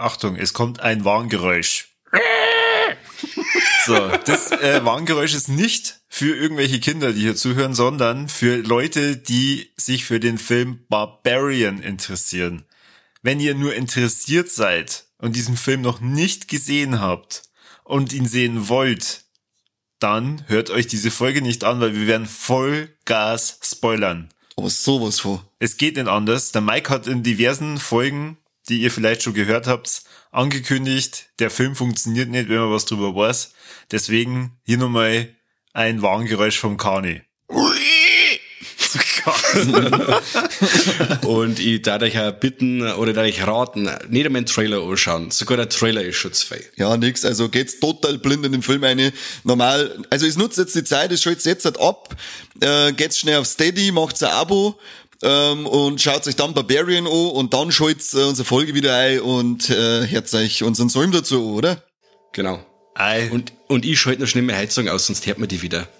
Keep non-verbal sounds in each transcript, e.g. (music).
Achtung, es kommt ein Warngeräusch. So, das äh, Warngeräusch ist nicht für irgendwelche Kinder, die hier zuhören, sondern für Leute, die sich für den Film Barbarian interessieren. Wenn ihr nur interessiert seid und diesen Film noch nicht gesehen habt und ihn sehen wollt, dann hört euch diese Folge nicht an, weil wir werden voll Gas spoilern. Aber sowas von. Es geht nicht anders. Der Mike hat in diversen Folgen, die ihr vielleicht schon gehört habt, angekündigt, der Film funktioniert nicht, wenn man was drüber weiß. Deswegen hier nochmal ein Warngeräusch vom Kani. (laughs) Und ich darf euch auch bitten oder darf euch raten, nicht einmal einen Trailer anschauen. Sogar der Trailer ist schutzfrei. Ja, nix. Also geht's total blind in den Film eine. Normal. Also es nutzt jetzt die Zeit, es schaltet jetzt halt ab. Äh, geht's schnell auf Steady, macht's ein Abo. Ähm, und schaut euch dann Barbarian an und dann schalt's äh, unsere Folge wieder ein und äh, hört euch unseren Film dazu an, oder? Genau. Ei. Und, und ich schalte noch schnell meine Heizung aus, sonst hört man die wieder. (laughs)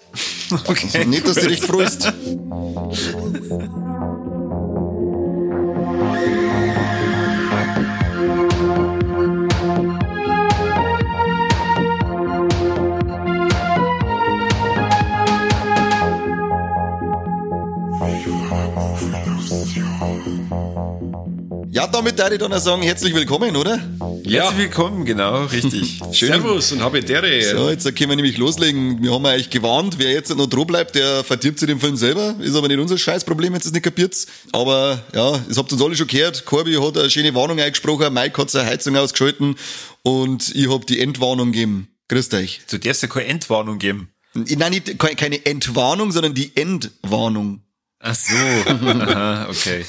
Okay. Nicht, dass du dich freust. (laughs) damit darf ich dann auch sagen, herzlich willkommen, oder? Ja, Herzlich willkommen, genau, richtig. (laughs) Servus und Habitäre. So, jetzt können wir nämlich loslegen. Wir haben euch gewarnt, wer jetzt noch dran bleibt, der verdirbt sich den Film selber. Ist aber nicht unser Scheißproblem, jetzt ist nicht kapiert. Aber ja, das habt uns alle schon gehört. Corby hat eine schöne Warnung eingesprochen, Mike hat seine Heizung ausgeschalten und ich hab die Endwarnung gegeben. Grüßt euch. Du darfst ja keine Entwarnung geben. Nein, nicht, keine Entwarnung, sondern die Endwarnung. Ach so, aha, okay,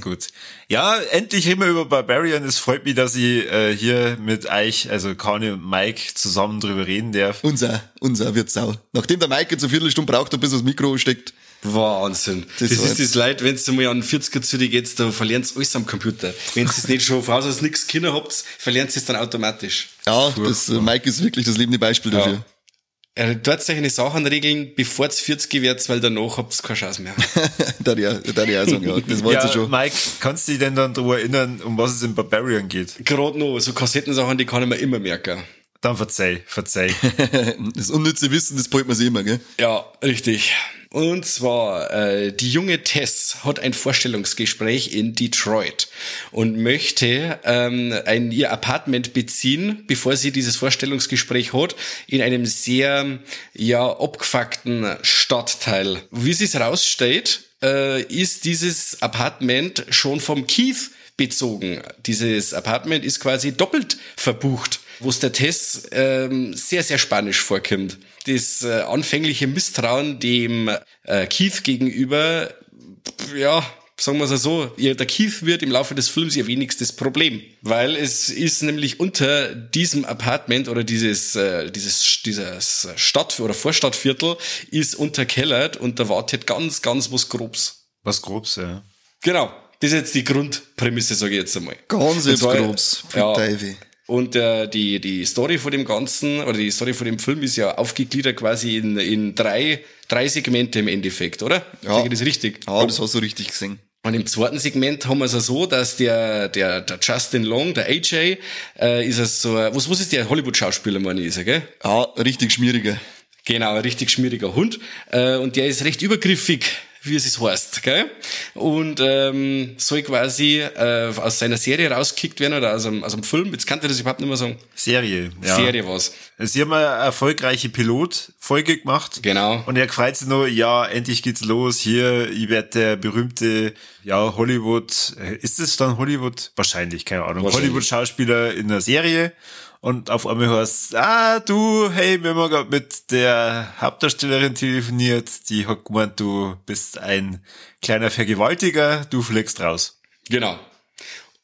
gut. Ja, endlich reden wir über Barbarian. Es freut mich, dass ich äh, hier mit euch, also Kani und Mike, zusammen drüber reden darf. Unser, unser Wirtsau. Nachdem der Mike jetzt eine Viertelstunde braucht, bis er das Mikro steckt. Wahnsinn. Das Das, ist das Leid, wenn du mal an 40er zu dir geht, da verlieren sie alles am Computer. Wenn ihr es nicht schon voraus aus nichts Kinder habt, verlieren sie es dann automatisch. Ja, das, äh, Mike ist wirklich das lebende Beispiel dafür. Ja, dort solche Sachen regeln, bevor es 40 wird, weil danach habt ihr keine Chance mehr. (laughs) da da die auch sagen, ja, das wollte Ja, ja, schon. Mike, kannst du dich denn dann daran erinnern, um was es in Barbarian geht? Gerade noch, so Kassettensachen, die kann ich mir immer merken. Dann verzeih, verzeih. (laughs) Das unnütze Wissen, das behalten wir sich immer, gell? Ja, richtig. Und zwar, äh, die junge Tess hat ein Vorstellungsgespräch in Detroit und möchte ähm, ein, ihr Apartment beziehen, bevor sie dieses Vorstellungsgespräch hat, in einem sehr, ja, abgefuckten Stadtteil. Wie sie es rausstellt, äh, ist dieses Apartment schon vom Keith bezogen. Dieses Apartment ist quasi doppelt verbucht, wo es der Tess ähm, sehr, sehr spanisch vorkommt. Das äh, anfängliche Misstrauen dem äh, Keith gegenüber, ja, sagen wir es so, der Keith wird im Laufe des Films ihr wenigstes Problem, weil es ist nämlich unter diesem Apartment oder dieses äh, dieses dieses Stadt oder Vorstadtviertel ist unterkellert und da wartet ganz ganz was Grobs. Was Grobs, ja. Genau. Das ist jetzt die Grundprämisse, sage ich jetzt einmal. Ganz zwar- grobs. Ja. Teufel. Und äh, die, die Story von dem Ganzen, oder die Story von dem Film ist ja aufgegliedert quasi in, in drei, drei Segmente im Endeffekt, oder? Ja. Ich das richtig? Ja, das hast du richtig gesehen. Und im zweiten Segment haben wir es ja so, dass der, der, der Justin Long, der AJ, äh, ist es so, was, was ist der Hollywood-Schauspieler, meine ich, ist er, gell? Ja, richtig schmieriger. Genau, ein richtig schmieriger Hund. Äh, und der ist recht übergriffig, wie es ist heißt, gell? Und ähm, soll quasi äh, aus seiner Serie rausgekickt werden oder aus einem, aus einem Film. Jetzt kann ich das überhaupt nicht mehr sagen. Serie, ja. Serie was. Sie haben eine erfolgreiche Pilotfolge gemacht. Genau. Und er freut sich nur, ja, endlich geht's los. Hier, ich werde der berühmte, ja, Hollywood, äh, ist es dann Hollywood? Wahrscheinlich, keine Ahnung. Hollywood-Schauspieler in einer Serie. Und auf einmal hörst ah, du, hey, wir haben gerade mit der Hauptdarstellerin telefoniert. Die hat gemeint, du bist ein kleiner Vergewaltiger, du fliegst raus. Genau.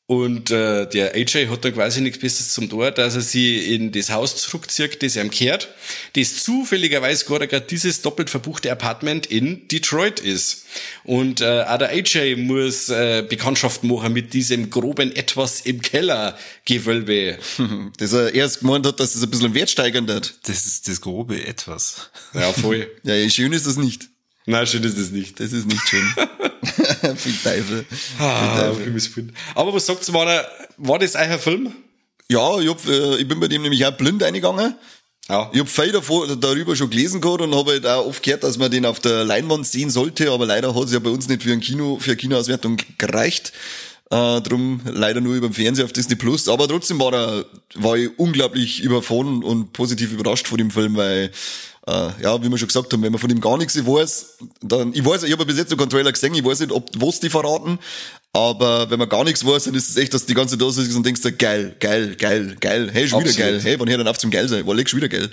Und äh, der AJ hat dann quasi nichts Besseres zum Tor, dass er sie in das Haus zurückzieht, das er ihm kehrt, das zufälligerweise gerade dieses doppelt verbuchte Apartment in Detroit ist. Und äh, auch der AJ muss äh, Bekanntschaft machen mit diesem groben Etwas im Kellergewölbe. (laughs) Das er erst gemeint hat, dass es ein bisschen Wert steigern wird. Das ist das grobe Etwas. Ja, voll. Ja, schön ist das nicht. Nein, schön ist das nicht. Das ist nicht schön. (laughs) Viel Teufel. Ah, Willen. Aber was sagt's, war, der- war das euer Film? Ja, ich, hab, äh, ich bin bei dem nämlich auch blind eingegangen. Ja. Ich hab viel davor, darüber schon gelesen gehabt und habe halt auch oft gehört, dass man den auf der Leinwand sehen sollte, aber leider hat es ja bei uns nicht für ein Kino, für eine Kinoauswertung gereicht. Äh, drum leider nur über den Fernseher auf Disney Plus. Aber trotzdem war er, war ich unglaublich überfahren und positiv überrascht von dem Film, weil äh, ja, wie wir schon gesagt haben, wenn man von ihm gar nichts weiß, dann, ich weiß, ich habe bis jetzt noch keinen Trailer gesehen, ich weiß nicht, ob was die verraten, aber wenn man gar nichts weiß, dann ist es echt, dass die ganze Dose ist und denkst, geil, geil, geil, geil, hey, schon wieder geil, hey, wann hört dann auf zum geil sein, war leg schon wieder geil.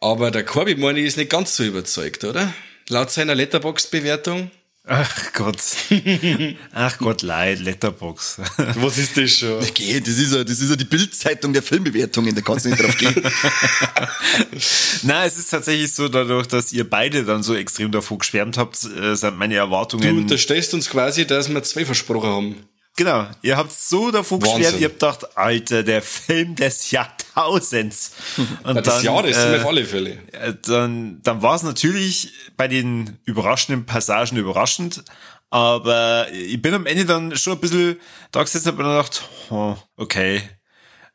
Aber der Corby meine ich ist nicht ganz so überzeugt, oder? Laut seiner Letterbox-Bewertung. Ach Gott. (laughs) Ach Gott, leid, Letterbox. Was ist das schon? Geh, das ist ja, das ist ja die Bildzeitung der Filmbewertungen, da kannst du nicht drauf gehen. (laughs) Na, es ist tatsächlich so, dadurch, dass ihr beide dann so extrem davor geschwärmt habt, äh, sind meine Du Erwartungen. unterstellst uns quasi, dass wir zwei versprochen haben. Genau, ihr habt so davor geschwärmt, ihr habt gedacht, Alter, der Film des Jahrtausends. (laughs) Und Ja, das Jahr ist äh, auf alle Fälle. äh, dann, dann war es natürlich bei den überraschenden Passagen überraschend, aber ich bin am Ende dann schon ein bisschen da gesessen und gedacht, oh, okay,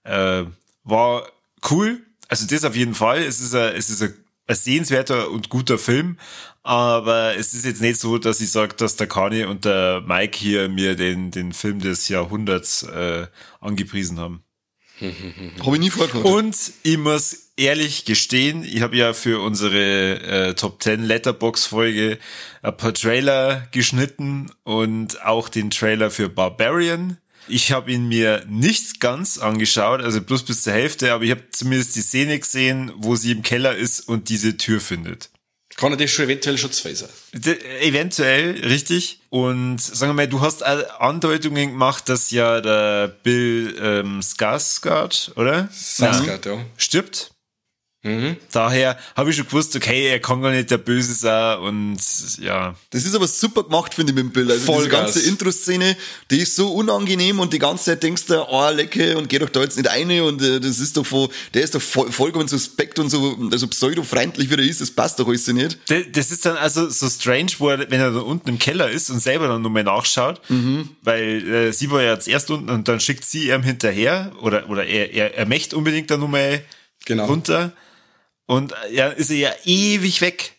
äh, war cool. Also das auf jeden Fall. Es ist ein, es ist ein, ein sehenswerter und guter Film, aber es ist jetzt nicht so, dass ich sage, dass der Kani und der Mike hier mir den, den Film des Jahrhunderts äh, angepriesen haben. (laughs) habe ich nie vorgehabt. Und ich muss ehrlich gestehen, ich habe ja für unsere äh, Top 10 Letterbox Folge ein paar Trailer geschnitten und auch den Trailer für Barbarian. Ich habe ihn mir nicht ganz angeschaut, also bloß bis zur Hälfte, aber ich habe zumindest die Szene gesehen, wo sie im Keller ist und diese Tür findet. Kann er das schon eventuell? D eventuell, richtig. Und sagen wir mal, du hast Andeutungen gemacht, dass ja der Bill ähm, Skarsgård, oder? Sasgard, ja. stirbt. Mhm. Daher habe ich schon gewusst, okay, er kann gar nicht der Böse sein und ja. Das ist aber super gemacht, finde ich, mit dem Bild. Also Vollgas. diese ganze Intro-Szene, die ist so unangenehm und die ganze Zeit denkst du, oh, lecke und geh doch da jetzt nicht rein und äh, das ist doch voll, der ist doch voll, vollkommen suspekt und so, also pseudo-freundlich wie er ist, das passt doch alles nicht. D- Das ist dann also so strange, wo er, wenn er da unten im Keller ist und selber dann nochmal nachschaut, weil äh, sie war ja jetzt erst unten und dann schickt sie ihm hinterher oder, oder er, er, er möchte unbedingt dann nochmal Genau. runter und äh, ja, ist er ja ewig weg.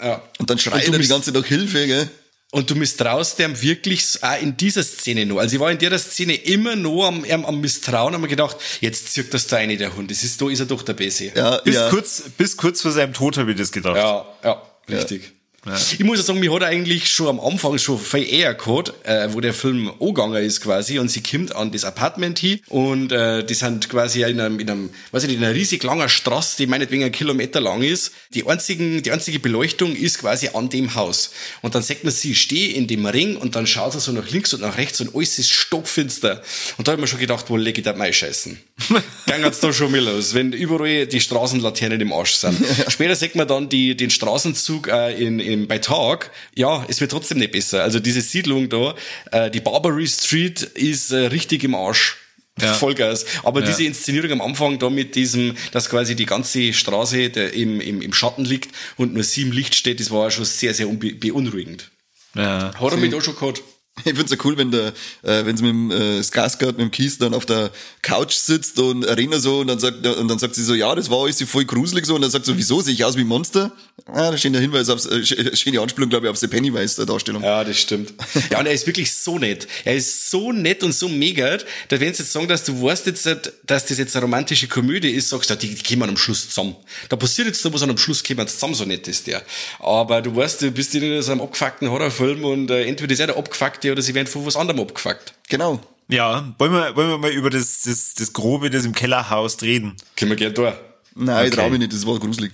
Ja. Und dann Und schreit du er die ganze Zeit nach Hilfe, gell? Und du misstraust dem wirklich auch in dieser Szene noch. Also ich war in der Szene immer noch am, am, am Misstrauen und mir gedacht, jetzt zirkt das da eine der Hund. Das ist, da ist er doch der Bese. Ja, Bis, ja. kurz, bis kurz vor seinem Tod habe ich das gedacht. ja, ja richtig. Ich muss ja sagen, mir hat er eigentlich schon am Anfang schon viel eher gehabt, äh, wo der Film angegangen ist quasi und sie kommt an das Apartment hin und äh, die sind quasi in einem, in einem, weiß ich nicht, in einer riesig langer Straße, die meinetwegen einen Kilometer lang ist. Die einzigen, die einzige Beleuchtung ist quasi an dem Haus. Und dann sagt man, sie stehe in dem Ring und dann schaut sie so nach links und nach rechts und alles ist stockfinster. Und da ich mir schon gedacht, wo leg ich da mal scheißen? (laughs) Dann geht's da schon mal los, wenn überall die Straßenlaternen im Arsch sind. (laughs) Später sieht man dann die, den Straßenzug äh, in, in, bei Tag. Ja, es wird trotzdem nicht besser. Also diese Siedlung da, äh, die Barbary Street ist äh, richtig im Arsch. Ja. Vollgas. Aber Ja. diese Inszenierung am Anfang da mit diesem, dass quasi die ganze Straße im, im, im Schatten liegt und nur sie im Licht steht, das war schon sehr, sehr beunruhigend. Ja. Hat er mich da schon gehabt? (laughs) Ich find's ja cool, wenn der, äh, wenn sie mit dem äh, Skarsgård, mit dem Kies dann auf der Couch sitzt und Arena so und dann sagt und dann sagt sie so, ja, das war alles voll gruselig so und dann sagt so, wieso sehe ich aus wie ein Monster? Ah, da steht der Hinweis auf, äh, sch- schöne Anspielung, glaube ich, auf die Pennywise der Darstellung. Ja, das stimmt. Ja, und er ist wirklich so nett. Er ist so nett und so mega, da wenn sie jetzt sagen, dass du weißt jetzt, dass das jetzt eine romantische Komödie ist, sagst du, die, die kommen am Schluss zusammen. Da passiert jetzt da was und am Schluss kommen sie zusammen, so nett ist der. Aber du weißt, du bist in so einem abgefuckten Horrorfilm und äh, entweder ist er der Abgefuckte oder sie werden von was anderem abgefuckt. Genau. Ja, wollen wir, wollen wir mal über das, das, das Grobe, das im Kellerhaus reden. Können wir gerne da. Nein, ich Okay. trau mich nicht, das war gruselig.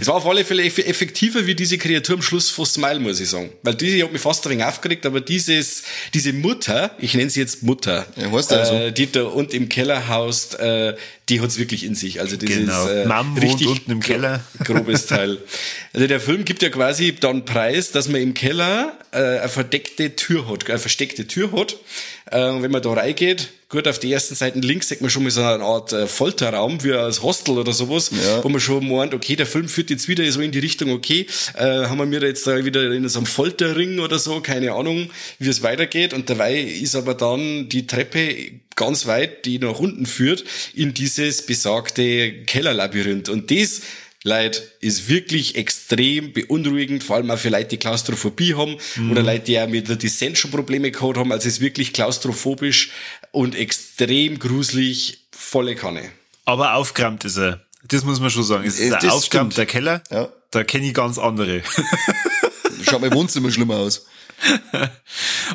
Es war auf alle Fälle eff- effektiver wie diese Kreatur am Schluss von Smile, muss ich sagen. Weil diese hat mich fast ein wenig aufgeregt, aber dieses, diese Mutter, ich nenne sie jetzt Mutter, Ja, heißt ja so. äh, die da unten im Keller haust, äh, die hat's wirklich in sich. Also das Genau. ist äh, Mom richtig unten im Keller. (laughs) grobes Teil. Also der Film gibt ja quasi dann Preis, dass man im Keller äh, eine verdeckte Tür hat, eine versteckte Tür hat, Äh, wenn man da reingeht, gut, auf die ersten Seiten links sieht man schon mal so eine Art äh, Folterraum, wie als Hostel oder sowas, Ja. wo man schon meint, okay, der Film führt jetzt wieder so in die Richtung, okay, äh, haben wir mir jetzt da wieder in so einem Folterring oder so, keine Ahnung, wie es weitergeht. Und dabei ist aber dann die Treppe ganz weit, die nach unten führt, in dieses besagte Kellerlabyrinth. Und das Leute, ist wirklich extrem beunruhigend, vor allem auch für Leute, die Klaustrophobie haben oder Leute, die auch mit der Descent schon Probleme gehabt haben. Also es ist wirklich klaustrophobisch und extrem gruselig, volle Kanne. Aber aufgeräumt ist er. Das muss man schon sagen. Es ist Äh, ein das aufgeräumter. Keller. Ja. Da kenne ich ganz andere. (laughs) Schaut mein Wohnzimmer schlimmer aus.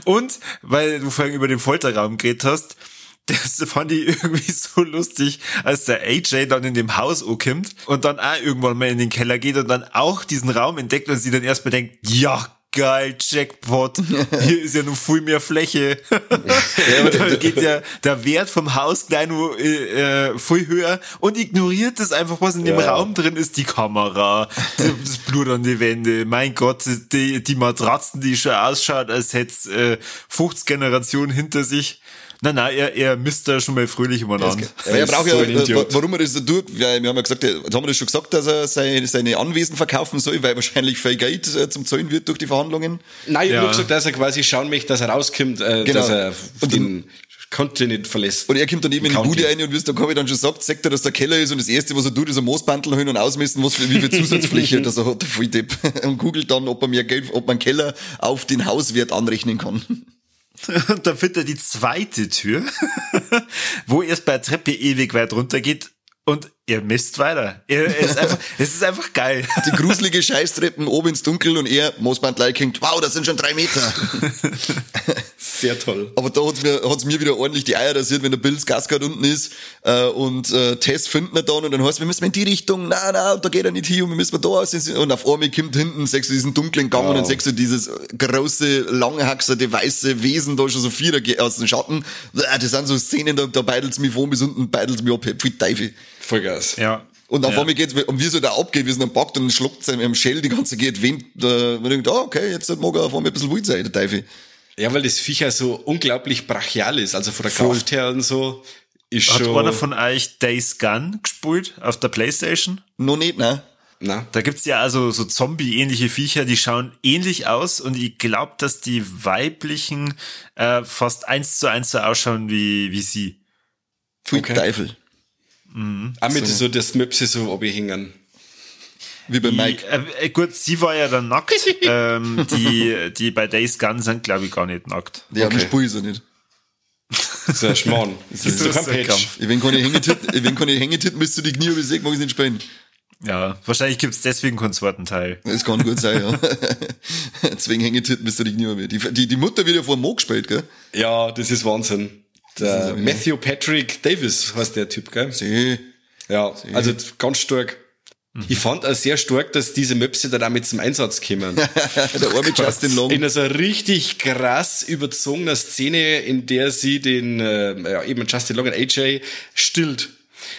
Und, weil du vorhin über den Folterraum geredet hast, das fand ich irgendwie (laughs) so lustig, als der AJ dann in dem Haus ankommt und dann auch irgendwann mal in den Keller geht und dann auch diesen Raum entdeckt und sie dann erstmal denkt, ja, geil, Jackpot, (laughs) hier ist ja noch viel mehr Fläche. (laughs) da geht ja der Wert vom Haus gleich nur äh, äh, viel höher und ignoriert das einfach, was in dem Ja. Raum drin ist, die Kamera, das Blut an die Wände, mein Gott, die, die Matratzen, die schon ausschaut, als hätte äh, 50 Generationen hinter sich. Nein, nein, er, er misst da schon mal fröhlich umeinander. Weil er ist braucht so ja, ein äh, warum er das so tut, weil wir haben ja gesagt, jetzt haben wir das schon gesagt, dass er seine, seine Anwesen verkaufen soll, weil wahrscheinlich viel Geld äh, zum Zahlen wird durch die Verhandlungen. Nein, ich Ja. hab nur gesagt, dass er quasi schauen möchte, dass er rauskommt, äh, Genau. dass er Und den Kontinent verlässt. Und er kommt dann eben in die. Bude rein und wie es der Kobi dann schon sagt, sagt er, dass der Keller ist und das erste, was er tut, ist ein Moosbandel hin und ausmessen, was für, wie viel Zusatzfläche (laughs) das er hat, der Volldepp. Und googelt dann, ob er mehr Geld, ob man Keller auf den Hauswert anrechnen kann. (laughs) Und dann findet er die zweite Tür, (laughs) wo erst bei der Treppe ewig weit runter geht und er misst weiter. Er, ist einfach, (laughs) es ist einfach geil. Die gruselige Scheißtreppen oben ins Dunkel und er, Moosbandel hängt, wow, das sind schon drei Meter. Sehr toll. Aber da hat's mir, hat's mir wieder ordentlich die Eier rasiert, wenn der Bill Skarsgård unten ist äh, und äh, Tess findet ihn dann und dann heißt wir müssen in die Richtung, na na, und da geht er nicht hin und wir müssen da aus und auf einmal kommt hinten, sechst du diesen dunklen Gang und dann sechst du dieses große, langhaxerte, weiße Wesen da schon so vier aus dem Schatten. Äh, Das sind so Szenen, da, da beidelt's mich von bis unten, beidelt's mich ab, pfui Teufel. Vollgas. Ja. Und auf ja. einmal geht's, und wie so der abgeht, wie es dann packt und schluckt seinem Shell die ganze geht, wen, da, man denkt, ah, okay, jetzt mag er auf einmal ein bisschen wild sein, der Teufel. Ja, weil das Viech ja so unglaublich brachial ist. Also von der Voll. Kraft her und so ist Hat schon. einer von euch Days Gun gespielt auf der Playstation? Noch nicht, ne? Na, Da gibt's ja also so Zombie-ähnliche Viecher, die schauen ähnlich aus und ich glaube, dass die weiblichen äh, fast eins zu eins so ausschauen wie, wie sie. Pfui Okay. Teufel. auch mit so, das Möpse so abhängen. Wie bei Die, Mike. äh, gut, sie war ja dann nackt. (laughs) ähm, die, die bei Days Gun sind, glaube ich, gar nicht nackt. Ja, Okay. okay. Spur ist er nicht. Das ist ein Schmarrn. (laughs) Das ist Das ist kein ein. Kampf. Wenn keine Hängetitten, bis zu die Knie übersehen, mag ich nicht spielen. Ja, wahrscheinlich gibt's deswegen keinen zweiten Teil. Das kann gut sein, ja. (laughs) Deswegen Hängetitten bis zu die Knie die, die, die Mutter wird ja vor dem Mo gespielt, gell? Ja, das ist Wahnsinn. Der ist ja Matthew Patrick Davis heißt der Typ, gell? See. Ja, also ganz stark. Ich fand auch sehr stark, dass diese Möpse da damit zum Einsatz kommen. (laughs) der arme Justin Long. In so einer richtig krass überzogener Szene, in der sie den, äh, ja, eben Justin Long und AJ stillt.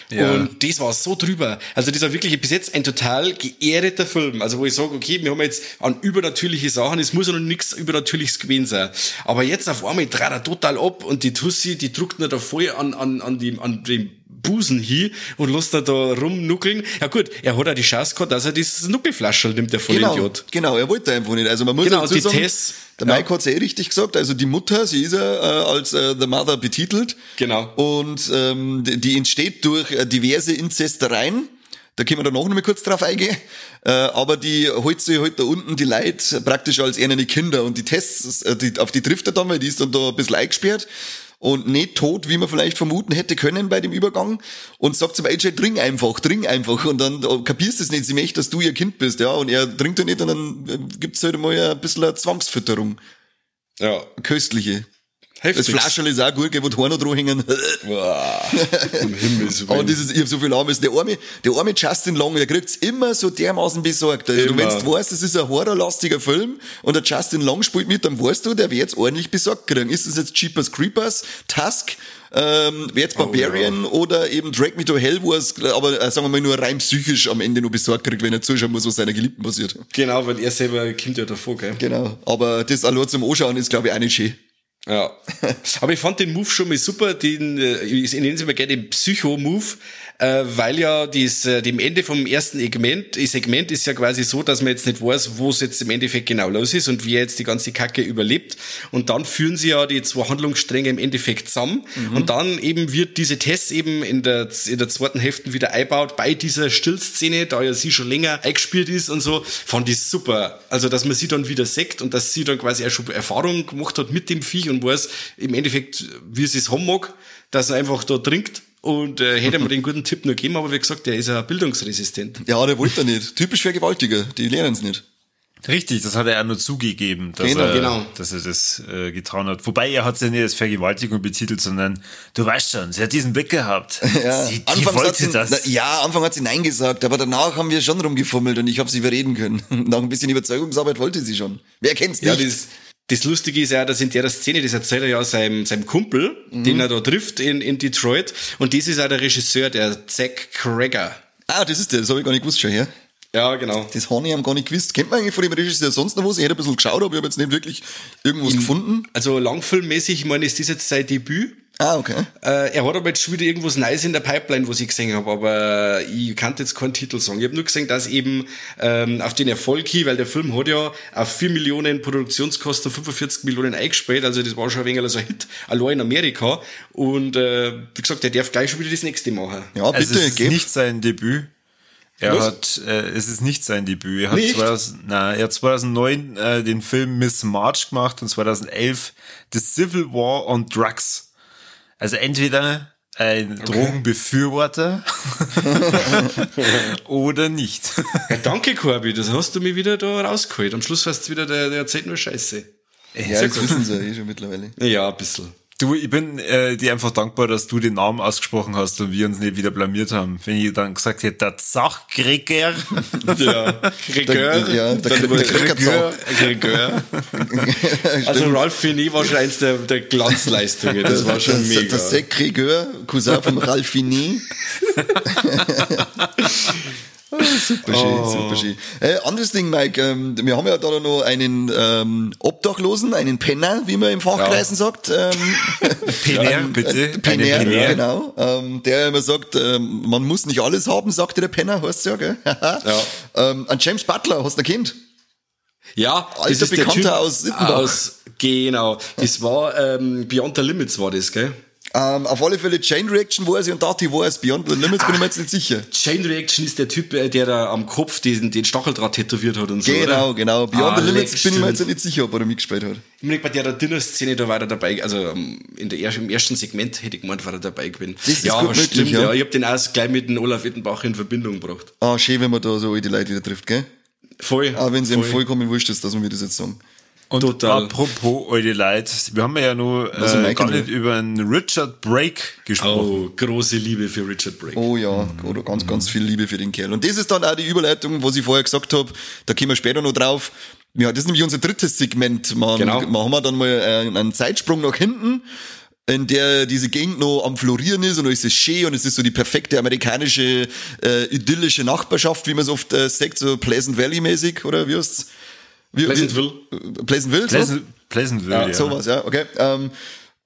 Ja. Und das war so drüber. Also das war wirklich bis jetzt ein total geehrter Film. Also wo ich sage, okay, wir haben jetzt an übernatürliche Sachen, es muss ja noch nichts Übernatürliches gewesen sein. Aber jetzt auf einmal dreht er total ab und die Tussi, die druckt ihn da voll an, an, an, die, an den Busen hin und lässt ihn da rumnuckeln. Ja gut, er hat auch die Chance gehabt, dass er dieses Nuckelflaschel nimmt, der Genau, Vollidiot. genau, er wollte einfach nicht. Also man muss Genau, dazu die sagen, Tess, der ja. Mike hat's eh richtig gesagt, also die Mutter, sie ist ja äh, als äh, The Mother betitelt. Genau. Und ähm, die, die entsteht durch äh, diverse Inzestereien. Da können wir danach noch mal kurz drauf eingehen. Äh, aber die holt sich halt da unten die Leute praktisch als eherne Kinder. Und die Tests, äh, die, auf die trifft er dann, weil die ist dann da ein bisschen eingesperrt. Und nicht tot, wie man vielleicht vermuten hätte können bei dem Übergang. Und sagt zum AJ, trink einfach, trink einfach. Und dann äh, kapierst du es nicht, sie möchte, dass du ihr Kind bist. ja. Und er trinkt ja nicht und dann äh, gibt's halt mal ein bisschen eine Zwangsfütterung. Ja. Eine köstliche. Das Heftig. Flascherl ist auch gut, wo die Horner dran hängen. Boah, (laughs) um Himmels Aber Willen. dieses, ich hab so viel Armes. Der arme, der arme Justin Long, der kriegt's immer so dermaßen besorgt. Also, du, Immer. wenn du weißt, das ist ein horrorlastiger Film und der Justin Long spielt mit, dann weißt du, der wird jetzt ordentlich besorgt kriegen. Ist das jetzt Cheapers Creepers, Tusk, ähm, wird jetzt Barbarian oder eben Drag Me to Hell, wo er es, aber äh, sagen wir mal nur rein psychisch am Ende nur besorgt kriegt, wenn er zuschauen muss, was seiner Geliebten passiert. Genau, weil er selber kommt ja davor, gell? Genau. Aber das allein zum Anschauen ist, glaube ich, auch nicht schön. Ja. (laughs) Aber ich fand den Move schon mal super, den, äh, ich nenne es immer gerne den Psycho-Move, äh, weil ja dies, äh, dem Ende vom ersten Segment, Segment ist ja quasi so, dass man jetzt nicht weiß, wo es jetzt im Endeffekt genau los ist und wie jetzt die ganze Kacke überlebt. Und dann führen sie ja die zwei Handlungsstränge im Endeffekt zusammen. Mhm. Und dann eben wird diese Tests eben in der, in der zweiten Hälfte wieder einbaut bei dieser Stillszene, da ja sie schon länger eingespielt ist und so, fand ich super. Also, dass man sie dann wieder sieht und dass sie dann quasi auch schon Erfahrung gemacht hat mit dem Viech und weiß im Endeffekt, wie sie es haben mag, dass er einfach da trinkt und äh, hätte mir den guten Tipp nur gegeben, aber wie gesagt, der ist ja bildungsresistent. Ja, der wollte er nicht. Typisch Vergewaltiger, die lernen es nicht. Richtig, das hat er auch nur zugegeben, dass, Genau, er, genau. dass er das äh, getan hat. Wobei er hat es ja nicht als Vergewaltigung betitelt, sondern du weißt schon, sie hat diesen Blick gehabt. (laughs) Ja, sie, die anfangs hat wollte sie, das. Na, ja, Anfang hat sie Nein gesagt, aber danach haben wir schon rumgefummelt und ich habe sie überreden können. (laughs) Nach ein bisschen Überzeugungsarbeit wollte sie schon. Wer kennt's nicht? Ja, das, das Lustige ist ja, dass in der Szene, das erzählt er ja seinem, seinem Kumpel, Mhm. den er da trifft in, in Detroit. Und das ist auch der Regisseur, der Zack Cregger. ah, das ist der, das habe ich gar nicht gewusst schon, her. Ja, genau. Das habe ich gar nicht gewusst. Kennt man eigentlich von dem Regisseur sonst noch was? Ich hätte ein bisschen geschaut, aber ich habe jetzt nicht wirklich irgendwas gefunden. Also langfilmmäßig, ich meine, ist das jetzt sein Debüt? Ah, okay. Äh, er hat aber jetzt schon wieder irgendwas Neues in der Pipeline, was ich gesehen habe, aber ich kann jetzt keinen Titel sagen. Ich habe nur gesehen, dass eben ähm, auf den Erfolg hin, weil der Film hat ja auf 4 Millionen Produktionskosten 45 Millionen eingespielt, also das war schon ein wenig so ein Hit, allein in Amerika. Und äh, wie gesagt, der darf gleich schon wieder das nächste machen. Ja, also bitte, es ist gib. nicht sein Debüt. Er Was? hat, äh, es ist nicht sein Debüt. Er hat, Nicht? 2000, na, er hat 2009 äh, den Film Miss March gemacht und 2011 The Civil War on Drugs. Also entweder ein Drogenbefürworter (laughs) oder nicht. Ja, danke, Corby, das hast du mir wieder da rausgeholt. Am Schluss warst du wieder, der, der erzählt nur Scheiße. Ja, das wissen sie eh schon mittlerweile. Ja, ein bisschen. Du, ich bin äh, dir einfach dankbar, dass du den Namen ausgesprochen hast und wir uns nicht wieder blamiert haben. Wenn ich dann gesagt hätte, der Zachgregor. Ja, (laughs) Gregor. ja, der. Gregor. Gregor. (laughs) Also Ralph Finet war schon eins der, der Glanzleistungen. Das war schon der, mega. Der Secregeur, Cousin von Ralph Finet. (laughs) super schön, Oh. super schön. Äh, anderes Ding, Mike, ähm, wir haben ja da noch einen ähm, Obdachlosen, einen Penner, wie man im Fachkreisen sagt. Ähm, (laughs) Penner, bitte. äh, Penner, Penner. genau. Ähm, der immer sagt, ähm, man muss nicht alles haben, sagte der Penner, heißt ja, gell? (laughs) ja. Ähm, an James Butler, hast du ein Kind? Ja, Alter Bekannter aus Sittenbach. Aus, genau. Das war ähm, Beyond the Limits war das, gell? Ähm, auf alle Fälle Chain Reaction weiß ich und Darty weiß. Beyond the Limits bin ich mir jetzt nicht sicher. Chain Reaction ist der Typ, äh, der da am Kopf diesen, den Stacheldraht tätowiert hat und so. Genau, oder? genau. Beyond Ah, the Limits bin ich mir jetzt nicht sicher, ob er da mitgespielt hat. Ich meine, bei der Dinner-Szene, da war er dabei, also ähm, in der im ersten Segment hätte ich gemeint, war er dabei gewesen. Das ist ja, gut möglich, stimmt, ja. ja. Ich hab den auch gleich mit dem Olaf Wittenbach in Verbindung gebracht. Ah, schön, wenn man da so alte Leute wieder trifft, gell? Voll. Auch wenn es voll. vollkommen wurscht ist, dass wir mir das jetzt sagen. Und Total. apropos alte Leute, wir haben ja nur äh, gar nicht über einen Richard Brake gesprochen. Oh, große Liebe für Richard Brake. Oh ja, oder ganz, ganz viel Liebe für den Kerl. Und das ist dann auch die Überleitung, was ich vorher gesagt habe, da kommen wir später noch drauf. Ja, das ist nämlich unser drittes Segment. Man, Genau. Machen wir dann mal äh, einen Zeitsprung nach hinten, in der diese Gegend noch am Florieren ist und es ist schön und es ist so die perfekte amerikanische, äh, idyllische Nachbarschaft, wie man es oft äh, sagt, so Pleasant Valley mäßig, oder wie heißt's? Wie, Pleasantville. Wie, Pleasantville, so? Pleasant, Pleasantville, Ja, ja. sowas, ja, okay. Ähm,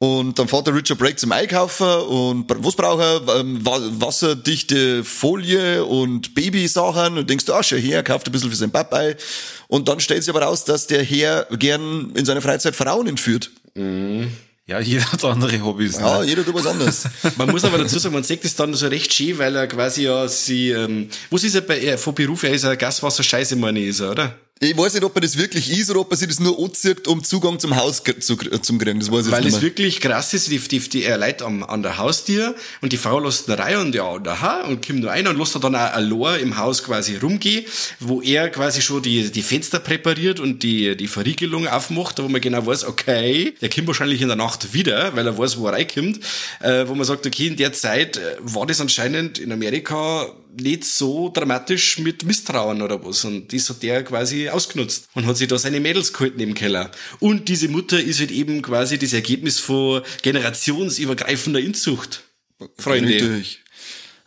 und dann fährt der Richard Brake zum Einkaufen und was braucht er? Ähm, wa- wasserdichte Folie und Babysachen und denkst du, ah, schon her, kauft ein bisschen für sein Papa. Und dann stellt sich aber raus, dass der Herr gern in seiner Freizeit Frauen entführt. Ja, jeder hat andere Hobbys. Ja, Ne? jeder tut was anderes. (laughs) Man muss aber dazu sagen, man sieht das dann so recht schön, weil er quasi ja sie, ähm, was ist er bei, er, von Beruf, er ist ein Gaswasser-Scheiße, meine ich, ist er, oder? Ich weiß nicht, ob er das wirklich ist oder ob er sich das nur anzieht, um Zugang zum Haus zu, zum kriegen. Das weiß ich Weil es wirklich krass ist, die, die, die er Leute am, an der Haustür und die Frau lässt ihn rein und ja, und aha, und kommt nur rein und lässt er dann auch allein im Haus quasi rumgehen, wo er quasi schon die, die Fenster präpariert und die, die Verriegelung aufmacht, wo man genau weiß, okay, der kommt wahrscheinlich in der Nacht wieder, weil er weiß, wo er reinkommt, äh, wo man sagt, okay, in der Zeit äh, war das anscheinend in Amerika nicht so dramatisch mit Misstrauen oder was. Und das hat der quasi ausgenutzt und hat sich da seine Mädels gehalten im Keller. Und diese Mutter ist halt eben quasi das Ergebnis von generationsübergreifender Inzucht. Freunde. Richtig.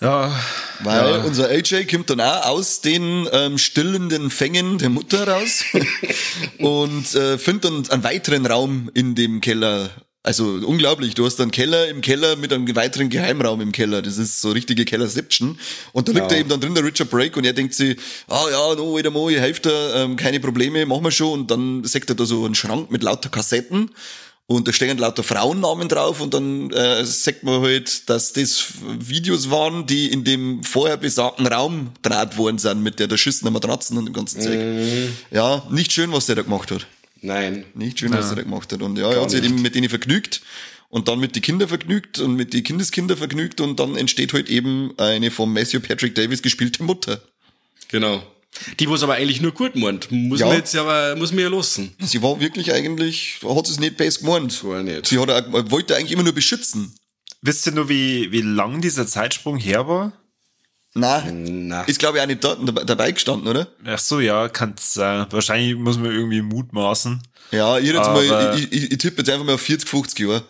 Ja, Weil ja. unser AJ kommt dann auch aus den ähm, stillenden Fängen der Mutter raus (laughs) und äh, findet dann einen weiteren Raum in dem Keller. Also unglaublich, du hast einen Keller im Keller mit einem weiteren Geheimraum im Keller. Das ist so richtige Kellerception. Und da liegt Ja. er eben dann drin, der Richard Brake, und er denkt sich, ah ja, no, wieder mal, ihr helft er, ähm, keine Probleme, machen wir schon. Und dann sagt er da so einen Schrank mit lauter Kassetten. Und da stehen lauter Frauennamen drauf und dann äh, sagt man halt, dass das Videos waren, die in dem vorher besagten Raum draht worden sind, mit der der Schüssen Matratzen und dem ganzen Zeug. Ja, nicht schön, was der da gemacht hat. Nein. Nicht schön, was er da gemacht hat. Und ja, er hat sich eben mit denen vergnügt und dann mit den Kindern vergnügt und mit den Kindeskinder vergnügt und dann entsteht halt eben eine von Matthew Patrick Davis gespielte Mutter. Genau. Die, wo es aber eigentlich nur gut meint. Muss Ja. man jetzt aber, muss man ja lassen. Sie war wirklich eigentlich, hat es nicht best gemeint. Gar nicht. Sie hat auch, wollte eigentlich immer nur beschützen. Wisst ihr nur, wie, wie lang dieser Zeitsprung her war? Nein, Na. ist glaube ich auch nicht dort dabei, gestanden, oder? Ach so, ja, kann's sein. Wahrscheinlich muss man irgendwie mutmaßen. Ja, ich, jetzt mal, ich, ich, ich tippe jetzt einfach mal auf 40, 50 Jahre.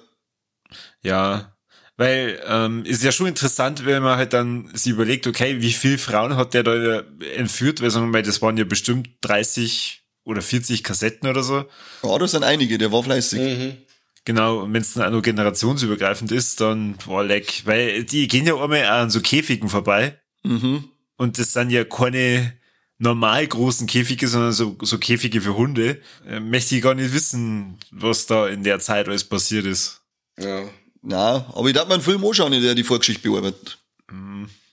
Ja, weil ähm, ist ja schon interessant, wenn man halt dann sich überlegt, okay, wie viele Frauen hat der da entführt, weil sagen wir mal, das waren ja bestimmt 30 oder 40 Kassetten oder so. Ja, da sind einige, der war fleißig. Mhm. Genau, und wenn es dann auch noch generationsübergreifend ist, dann boah, leck. Weil die gehen ja einmal an so Käfigen vorbei Mhm. und das sind ja keine normal großen Käfige, sondern so, so Käfige für Hunde. Äh, möchte ich gar nicht wissen, was da in der Zeit alles passiert ist. Ja. Na, aber ich darf mir einen Film anschauen, der die Vorgeschichte bearbeitet.